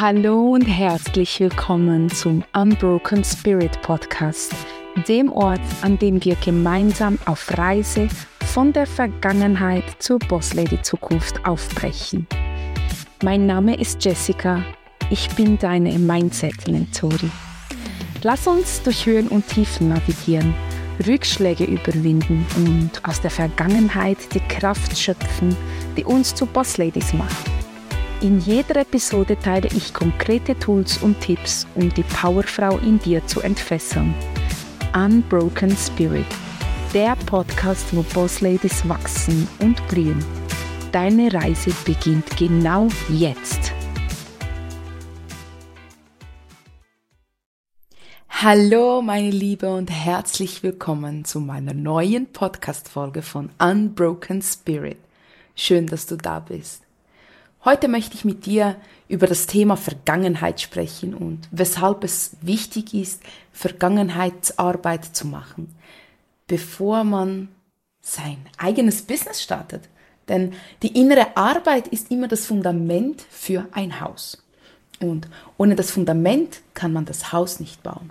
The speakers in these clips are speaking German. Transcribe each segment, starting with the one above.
Hallo und herzlich willkommen zum Unbroken Spirit Podcast, dem Ort, an dem wir gemeinsam auf Reise von der Vergangenheit zur Bosslady Zukunft aufbrechen. Mein Name ist Jessica, ich bin deine Mindset-Mentorin. Lass uns durch Höhen und Tiefen navigieren, Rückschläge überwinden und aus der Vergangenheit die Kraft schöpfen, die uns zu Bossladies macht. In jeder Episode teile ich konkrete Tools und Tipps, um die Powerfrau in dir zu entfesseln. Unbroken Spirit, der Podcast, wo Boss Ladies wachsen und blühen. Deine Reise beginnt genau jetzt. Hallo, meine Liebe, und herzlich willkommen zu meiner neuen Podcast-Folge von Unbroken Spirit. Schön, dass du da bist. Heute möchte ich mit dir über das Thema Vergangenheit sprechen und weshalb es wichtig ist, Vergangenheitsarbeit zu machen, bevor man sein eigenes Business startet. Denn die innere Arbeit ist immer das Fundament für ein Haus. Und ohne das Fundament kann man das Haus nicht bauen.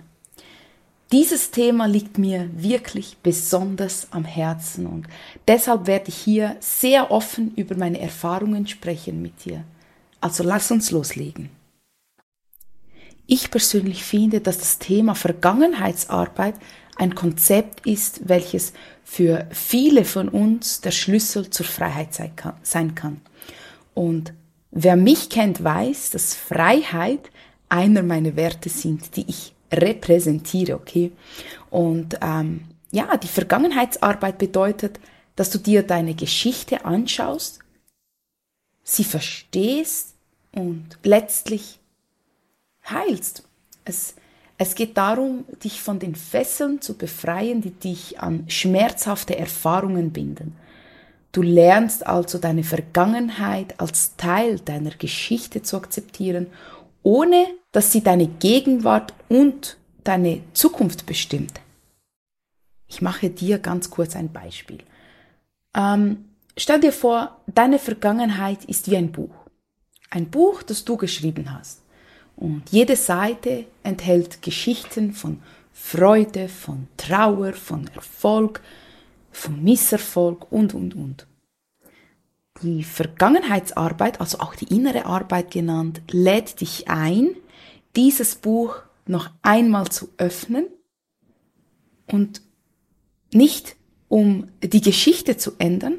Dieses Thema liegt mir wirklich besonders am Herzen und deshalb werde ich hier sehr offen über meine Erfahrungen sprechen mit dir. Also lass uns loslegen. Ich persönlich finde, dass das Thema Vergangenheitsarbeit ein Konzept ist, welches für viele von uns der Schlüssel zur Freiheit sein kann. Und wer mich kennt, weiß, dass Freiheit einer meiner Werte sind, die ich repräsentiere, okay? Und ähm, ja, die Vergangenheitsarbeit bedeutet, dass du dir deine Geschichte anschaust, sie verstehst und letztlich heilst. Es, es geht darum, dich von den Fesseln zu befreien, die dich an schmerzhafte Erfahrungen binden. Du lernst also deine Vergangenheit als Teil deiner Geschichte zu akzeptieren ohne dass sie deine Gegenwart und deine Zukunft bestimmt. Ich mache dir ganz kurz ein Beispiel. Ähm, stell dir vor, deine Vergangenheit ist wie ein Buch. Ein Buch, das du geschrieben hast. Und jede Seite enthält Geschichten von Freude, von Trauer, von Erfolg, von Misserfolg und, und, und. Die Vergangenheitsarbeit, also auch die innere Arbeit genannt, lädt dich ein, dieses Buch noch einmal zu öffnen und nicht um die Geschichte zu ändern,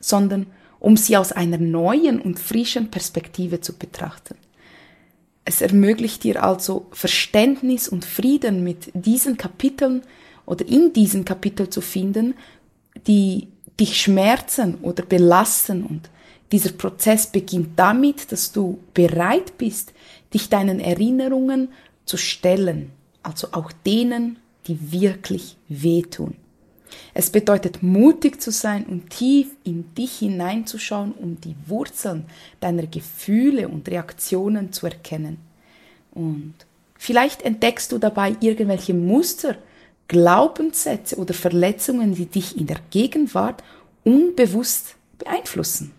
sondern um sie aus einer neuen und frischen Perspektive zu betrachten. Es ermöglicht dir also Verständnis und Frieden mit diesen Kapiteln oder in diesen Kapiteln zu finden, die dich schmerzen oder belasten und dieser Prozess beginnt damit, dass du bereit bist, dich deinen Erinnerungen zu stellen, also auch denen, die wirklich wehtun. Es bedeutet mutig zu sein und tief in dich hineinzuschauen, um die Wurzeln deiner Gefühle und Reaktionen zu erkennen. Und vielleicht entdeckst du dabei irgendwelche Muster, Glaubenssätze oder Verletzungen, die dich in der Gegenwart unbewusst beeinflussen.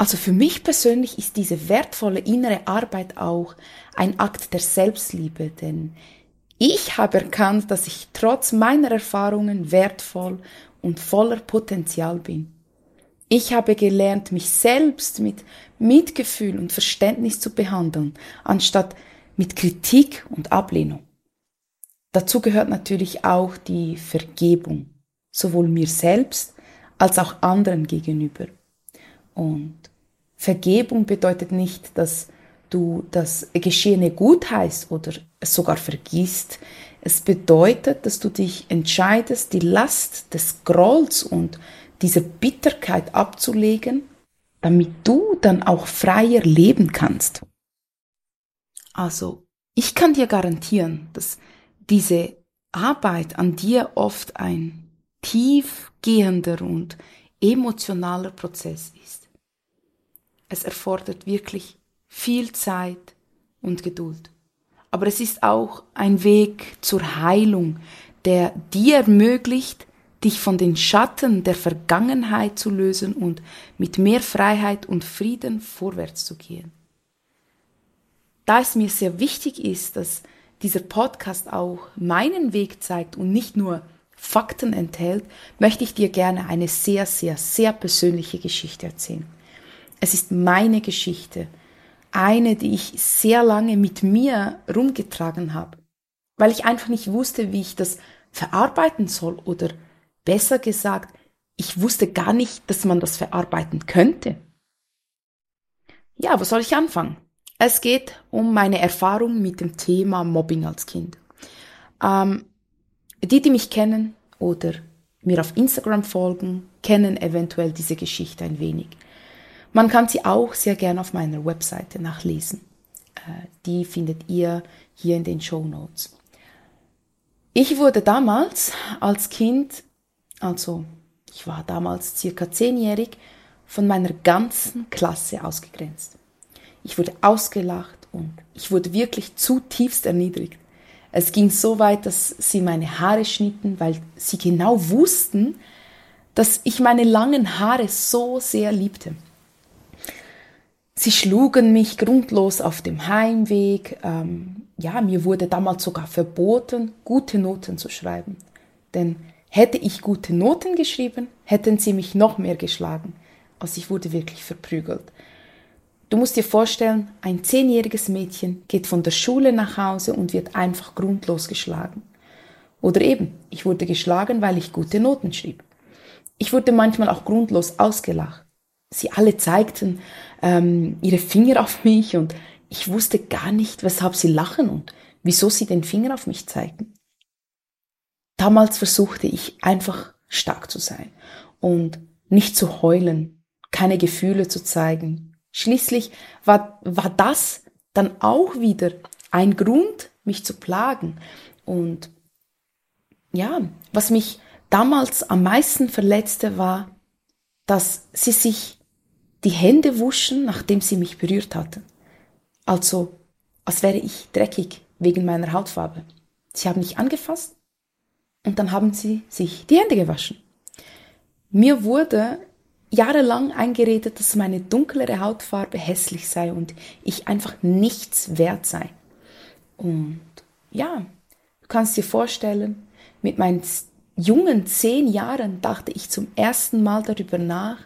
Also für mich persönlich ist diese wertvolle innere Arbeit auch ein Akt der Selbstliebe, denn ich habe erkannt, dass ich trotz meiner Erfahrungen wertvoll und voller Potenzial bin. Ich habe gelernt, mich selbst mit Mitgefühl und Verständnis zu behandeln, anstatt mit Kritik und Ablehnung. Dazu gehört natürlich auch die Vergebung, sowohl mir selbst als auch anderen gegenüber. Und Vergebung bedeutet nicht, dass du das Geschehene gut heißt oder es sogar vergisst. Es bedeutet, dass du dich entscheidest, die Last des Grolls und dieser Bitterkeit abzulegen, damit du dann auch freier leben kannst. Also, ich kann dir garantieren, dass diese Arbeit an dir oft ein tiefgehender und emotionaler Prozess ist. Es erfordert wirklich viel Zeit und Geduld. Aber es ist auch ein Weg zur Heilung, der dir ermöglicht, dich von den Schatten der Vergangenheit zu lösen und mit mehr Freiheit und Frieden vorwärts zu gehen. da es mir sehr wichtig ist, dass dieser Podcast auch meinen Weg zeigt und nicht nur Fakten enthält, möchte ich dir gerne eine sehr, sehr, sehr persönliche Geschichte erzählen. Es ist meine Geschichte, eine, die ich sehr lange mit mir rumgetragen habe, weil ich einfach nicht wusste, wie ich das verarbeiten soll oder besser gesagt, ich wusste gar nicht, dass man das verarbeiten könnte. Ja, wo soll ich anfangen? Es geht um meine Erfahrung mit dem Thema Mobbing als Kind. Ähm, die, die mich kennen oder mir auf Instagram folgen, kennen eventuell diese Geschichte ein wenig. Man kann sie auch sehr gerne auf meiner Webseite nachlesen. Äh, die findet ihr hier in den Show Notes. Ich wurde damals als Kind, also ich war damals circa zehnjährig, von meiner ganzen Klasse ausgegrenzt. Ich wurde ausgelacht und ich wurde wirklich zutiefst erniedrigt. Es ging so weit, dass sie meine Haare schnitten, weil sie genau wussten, dass ich meine langen Haare so sehr liebte. Sie schlugen mich grundlos auf dem Heimweg. Ähm, ja, mir wurde damals sogar verboten, gute Noten zu schreiben. Denn hätte ich gute Noten geschrieben, hätten sie mich noch mehr geschlagen. Also ich wurde wirklich verprügelt. Du musst dir vorstellen, ein zehnjähriges Mädchen geht von der Schule nach Hause und wird einfach grundlos geschlagen. Oder eben, ich wurde geschlagen, weil ich gute Noten schrieb. Ich wurde manchmal auch grundlos ausgelacht. Sie alle zeigten ähm, ihre Finger auf mich und ich wusste gar nicht, weshalb sie lachen und wieso sie den Finger auf mich zeigten. Damals versuchte ich einfach stark zu sein und nicht zu heulen, keine Gefühle zu zeigen, Schließlich war, war das dann auch wieder ein Grund, mich zu plagen. Und ja, was mich damals am meisten verletzte, war, dass sie sich die Hände wuschen, nachdem sie mich berührt hatten. Also, als wäre ich dreckig wegen meiner Hautfarbe. Sie haben mich angefasst und dann haben sie sich die Hände gewaschen. Mir wurde jahrelang eingeredet, dass meine dunklere Hautfarbe hässlich sei und ich einfach nichts wert sei. Und ja, du kannst dir vorstellen, mit meinen jungen zehn Jahren dachte ich zum ersten Mal darüber nach,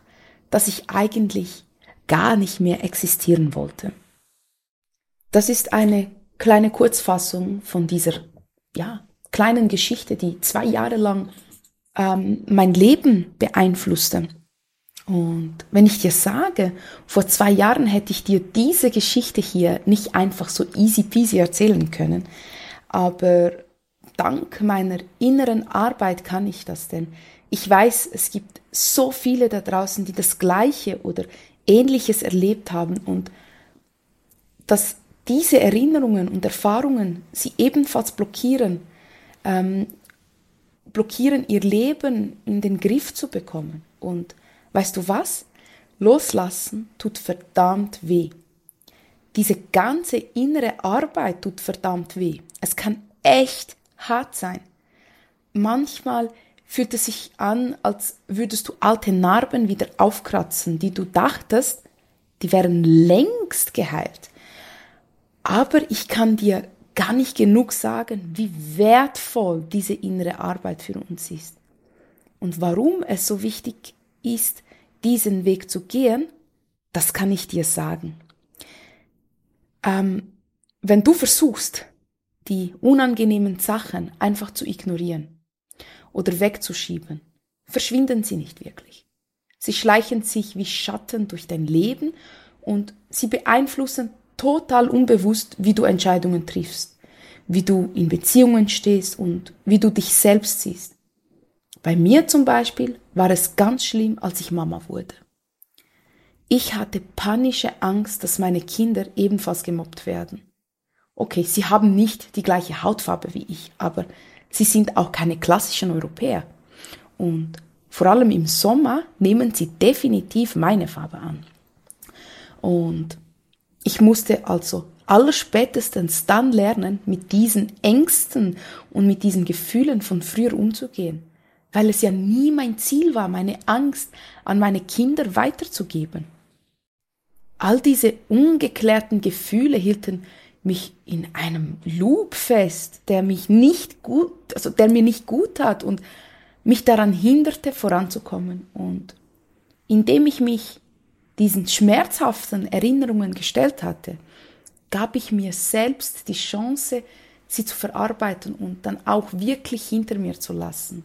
dass ich eigentlich gar nicht mehr existieren wollte. Das ist eine kleine Kurzfassung von dieser, ja, kleinen Geschichte, die zwei Jahre lang ähm, mein Leben beeinflusste. Und wenn ich dir sage, vor zwei Jahren hätte ich dir diese Geschichte hier nicht einfach so easy peasy erzählen können, aber dank meiner inneren Arbeit kann ich das denn. Ich weiß, es gibt so viele da draußen, die das Gleiche oder Ähnliches erlebt haben und dass diese Erinnerungen und Erfahrungen sie ebenfalls blockieren, ähm, blockieren ihr Leben in den Griff zu bekommen. Und Weißt du was? Loslassen tut verdammt weh. Diese ganze innere Arbeit tut verdammt weh. Es kann echt hart sein. Manchmal fühlt es sich an, als würdest du alte Narben wieder aufkratzen, die du dachtest, die wären längst geheilt. Aber ich kann dir gar nicht genug sagen, wie wertvoll diese innere Arbeit für uns ist. Und warum es so wichtig ist, diesen Weg zu gehen, das kann ich dir sagen. Ähm, wenn du versuchst, die unangenehmen Sachen einfach zu ignorieren oder wegzuschieben, verschwinden sie nicht wirklich. Sie schleichen sich wie Schatten durch dein Leben und sie beeinflussen total unbewusst, wie du Entscheidungen triffst, wie du in Beziehungen stehst und wie du dich selbst siehst. Bei mir zum Beispiel war es ganz schlimm, als ich Mama wurde. Ich hatte panische Angst, dass meine Kinder ebenfalls gemobbt werden. Okay, sie haben nicht die gleiche Hautfarbe wie ich, aber sie sind auch keine klassischen Europäer. Und vor allem im Sommer nehmen sie definitiv meine Farbe an. Und ich musste also allerspätestens dann lernen, mit diesen Ängsten und mit diesen Gefühlen von früher umzugehen weil es ja nie mein Ziel war, meine Angst an meine Kinder weiterzugeben. All diese ungeklärten Gefühle hielten mich in einem Loop fest, der mich nicht gut, also der mir nicht gut hat und mich daran hinderte, voranzukommen. Und indem ich mich diesen schmerzhaften Erinnerungen gestellt hatte, gab ich mir selbst die Chance, sie zu verarbeiten und dann auch wirklich hinter mir zu lassen.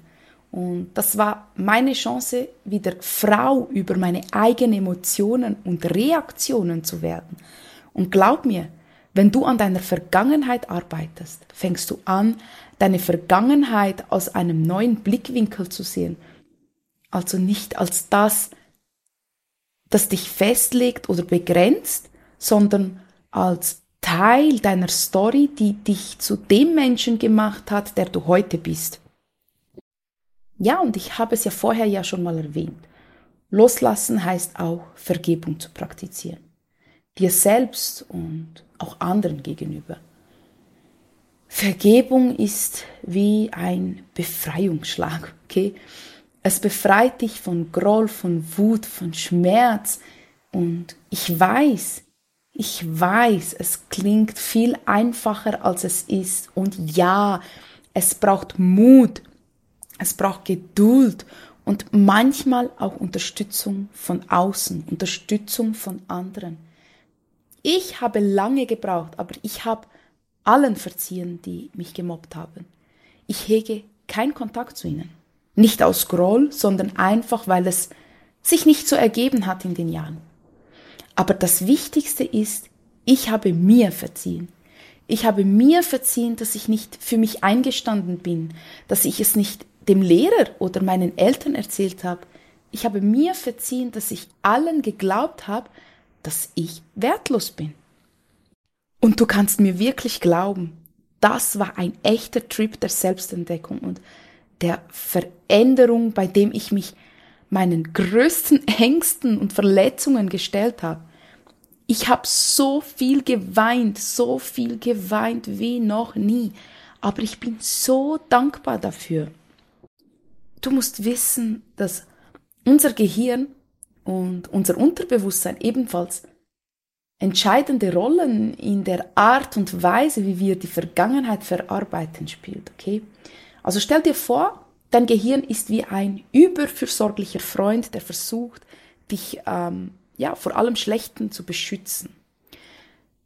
Und das war meine Chance, wieder Frau über meine eigenen Emotionen und Reaktionen zu werden. Und glaub mir, wenn du an deiner Vergangenheit arbeitest, fängst du an, deine Vergangenheit aus einem neuen Blickwinkel zu sehen. Also nicht als das, das dich festlegt oder begrenzt, sondern als Teil deiner Story, die dich zu dem Menschen gemacht hat, der du heute bist. Ja, und ich habe es ja vorher ja schon mal erwähnt. Loslassen heißt auch Vergebung zu praktizieren. Dir selbst und auch anderen gegenüber. Vergebung ist wie ein Befreiungsschlag, okay? Es befreit dich von Groll, von Wut, von Schmerz. Und ich weiß, ich weiß, es klingt viel einfacher, als es ist. Und ja, es braucht Mut, es braucht Geduld und manchmal auch Unterstützung von außen, Unterstützung von anderen. Ich habe lange gebraucht, aber ich habe allen verziehen, die mich gemobbt haben. Ich hege keinen Kontakt zu ihnen. Nicht aus Groll, sondern einfach, weil es sich nicht so ergeben hat in den Jahren. Aber das Wichtigste ist, ich habe mir verziehen. Ich habe mir verziehen, dass ich nicht für mich eingestanden bin, dass ich es nicht dem Lehrer oder meinen Eltern erzählt habe. Ich habe mir verziehen, dass ich allen geglaubt habe, dass ich wertlos bin. Und du kannst mir wirklich glauben, das war ein echter Trip der Selbstentdeckung und der Veränderung, bei dem ich mich meinen größten Ängsten und Verletzungen gestellt habe. Ich habe so viel geweint, so viel geweint wie noch nie, aber ich bin so dankbar dafür. Du musst wissen, dass unser Gehirn und unser Unterbewusstsein ebenfalls entscheidende Rollen in der Art und Weise, wie wir die Vergangenheit verarbeiten, spielt. Okay? Also stell dir vor, dein Gehirn ist wie ein überfürsorglicher Freund, der versucht, dich ähm, ja vor allem Schlechten zu beschützen.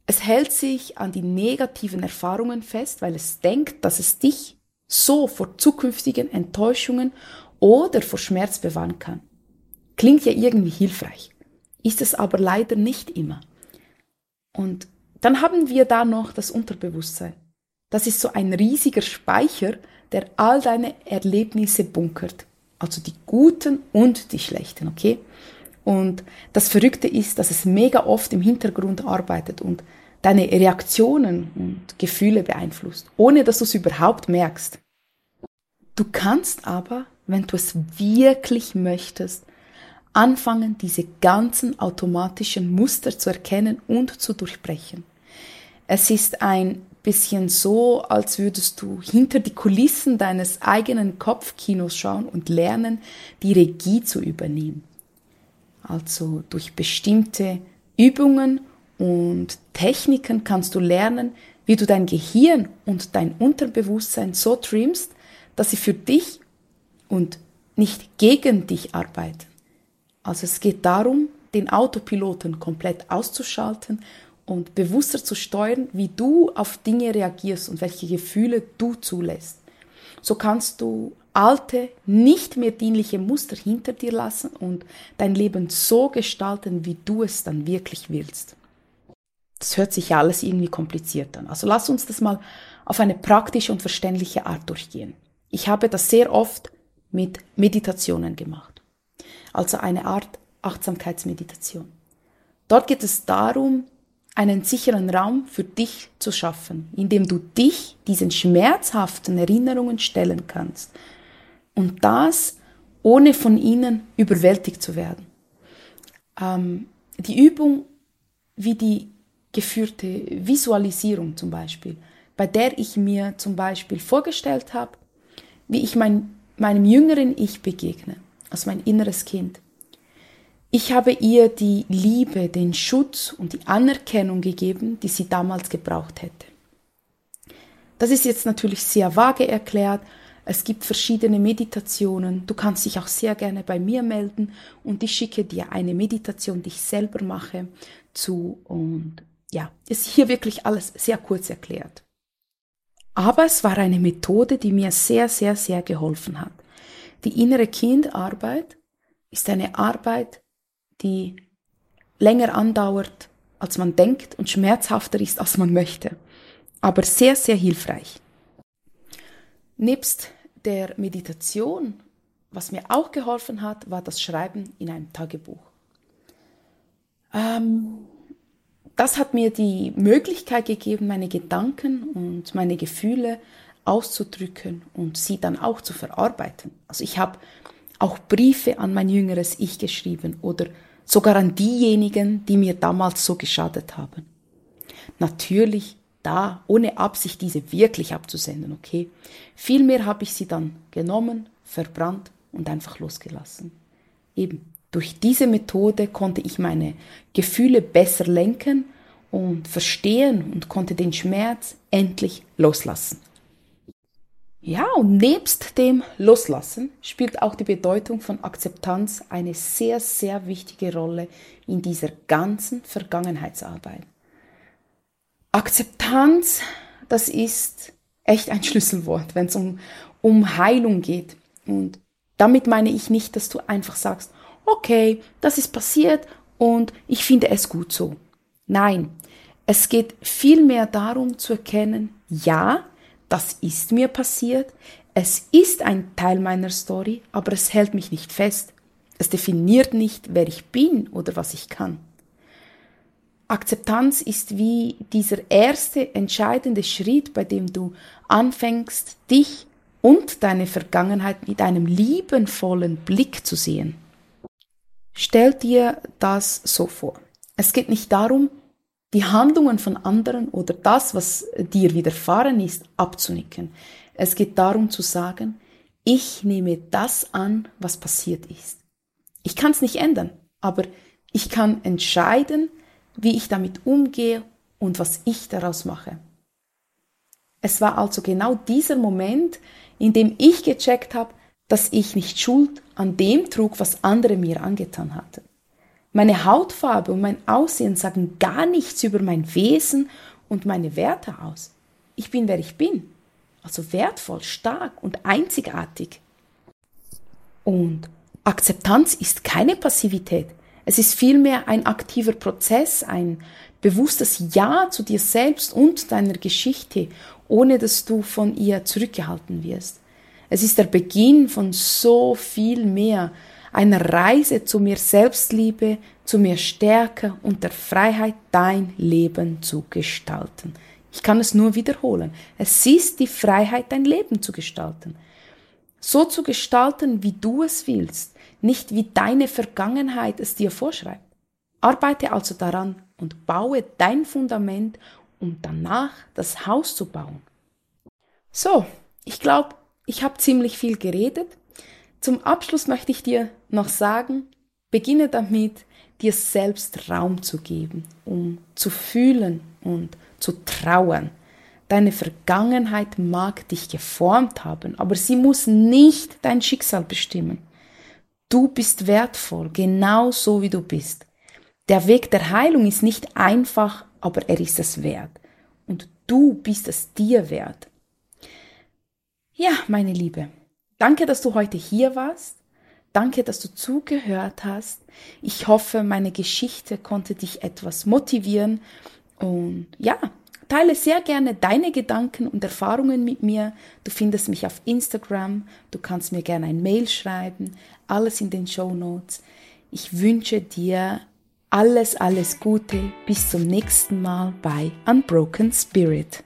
Es hält sich an die negativen Erfahrungen fest, weil es denkt, dass es dich so vor zukünftigen Enttäuschungen oder vor Schmerz bewahren kann. Klingt ja irgendwie hilfreich, ist es aber leider nicht immer. Und dann haben wir da noch das Unterbewusstsein. Das ist so ein riesiger Speicher, der all deine Erlebnisse bunkert. Also die guten und die schlechten, okay? Und das Verrückte ist, dass es mega oft im Hintergrund arbeitet und deine Reaktionen und Gefühle beeinflusst, ohne dass du es überhaupt merkst. Du kannst aber, wenn du es wirklich möchtest, anfangen, diese ganzen automatischen Muster zu erkennen und zu durchbrechen. Es ist ein bisschen so, als würdest du hinter die Kulissen deines eigenen Kopfkinos schauen und lernen, die Regie zu übernehmen. Also durch bestimmte Übungen und Techniken kannst du lernen, wie du dein Gehirn und dein Unterbewusstsein so trimmst, dass sie für dich und nicht gegen dich arbeiten. Also es geht darum, den Autopiloten komplett auszuschalten und bewusster zu steuern, wie du auf Dinge reagierst und welche Gefühle du zulässt. So kannst du alte, nicht mehr dienliche Muster hinter dir lassen und dein Leben so gestalten, wie du es dann wirklich willst. Das hört sich ja alles irgendwie kompliziert an. Also lass uns das mal auf eine praktische und verständliche Art durchgehen. Ich habe das sehr oft mit Meditationen gemacht. Also eine Art Achtsamkeitsmeditation. Dort geht es darum, einen sicheren Raum für dich zu schaffen, in dem du dich diesen schmerzhaften Erinnerungen stellen kannst. Und das ohne von ihnen überwältigt zu werden. Ähm, die Übung wie die geführte Visualisierung zum Beispiel, bei der ich mir zum Beispiel vorgestellt habe, wie ich mein, meinem jüngeren Ich begegne, als mein inneres Kind. Ich habe ihr die Liebe, den Schutz und die Anerkennung gegeben, die sie damals gebraucht hätte. Das ist jetzt natürlich sehr vage erklärt. Es gibt verschiedene Meditationen. Du kannst dich auch sehr gerne bei mir melden und ich schicke dir eine Meditation, die ich selber mache, zu. Und ja, ist hier wirklich alles sehr kurz erklärt. Aber es war eine Methode, die mir sehr, sehr, sehr geholfen hat. Die innere Kindarbeit ist eine Arbeit, die länger andauert, als man denkt und schmerzhafter ist, als man möchte, aber sehr, sehr hilfreich. Nebst der Meditation, was mir auch geholfen hat, war das Schreiben in einem Tagebuch. Ähm, das hat mir die Möglichkeit gegeben, meine Gedanken und meine Gefühle auszudrücken und sie dann auch zu verarbeiten. Also ich habe auch Briefe an mein jüngeres Ich geschrieben oder sogar an diejenigen, die mir damals so geschadet haben. Natürlich da, ohne Absicht, diese wirklich abzusenden, okay? Vielmehr habe ich sie dann genommen, verbrannt und einfach losgelassen. Eben, durch diese Methode konnte ich meine Gefühle besser lenken und verstehen und konnte den Schmerz endlich loslassen. Ja, und nebst dem Loslassen spielt auch die Bedeutung von Akzeptanz eine sehr, sehr wichtige Rolle in dieser ganzen Vergangenheitsarbeit. Akzeptanz, das ist echt ein Schlüsselwort, wenn es um, um Heilung geht. Und damit meine ich nicht, dass du einfach sagst, okay, das ist passiert und ich finde es gut so. Nein, es geht vielmehr darum zu erkennen, ja, das ist mir passiert, es ist ein Teil meiner Story, aber es hält mich nicht fest. Es definiert nicht, wer ich bin oder was ich kann. Akzeptanz ist wie dieser erste entscheidende Schritt, bei dem du anfängst, dich und deine Vergangenheit mit einem liebenvollen Blick zu sehen. Stell dir das so vor. Es geht nicht darum, die Handlungen von anderen oder das, was dir widerfahren ist, abzunicken. Es geht darum zu sagen, ich nehme das an, was passiert ist. Ich kann es nicht ändern, aber ich kann entscheiden, wie ich damit umgehe und was ich daraus mache. Es war also genau dieser Moment, in dem ich gecheckt habe, dass ich nicht Schuld an dem trug, was andere mir angetan hatten. Meine Hautfarbe und mein Aussehen sagen gar nichts über mein Wesen und meine Werte aus. Ich bin, wer ich bin. Also wertvoll, stark und einzigartig. Und Akzeptanz ist keine Passivität. Es ist vielmehr ein aktiver Prozess, ein bewusstes Ja zu dir selbst und deiner Geschichte, ohne dass du von ihr zurückgehalten wirst. Es ist der Beginn von so viel mehr, einer Reise zu mir Selbstliebe, zu mir Stärke und der Freiheit, dein Leben zu gestalten. Ich kann es nur wiederholen. Es ist die Freiheit, dein Leben zu gestalten. So zu gestalten, wie du es willst, nicht wie deine Vergangenheit es dir vorschreibt. Arbeite also daran und baue dein Fundament, um danach das Haus zu bauen. So, ich glaube, ich habe ziemlich viel geredet. Zum Abschluss möchte ich dir noch sagen, beginne damit, dir selbst Raum zu geben, um zu fühlen und zu trauern. Deine Vergangenheit mag dich geformt haben, aber sie muss nicht dein Schicksal bestimmen. Du bist wertvoll, genau so wie du bist. Der Weg der Heilung ist nicht einfach, aber er ist es wert. Und du bist es dir wert. Ja, meine Liebe, Danke, dass du heute hier warst. Danke, dass du zugehört hast. Ich hoffe, meine Geschichte konnte dich etwas motivieren. Und ja, teile sehr gerne deine Gedanken und Erfahrungen mit mir. Du findest mich auf Instagram. Du kannst mir gerne ein Mail schreiben. Alles in den Show Notes. Ich wünsche dir alles, alles Gute. Bis zum nächsten Mal bei Unbroken Spirit.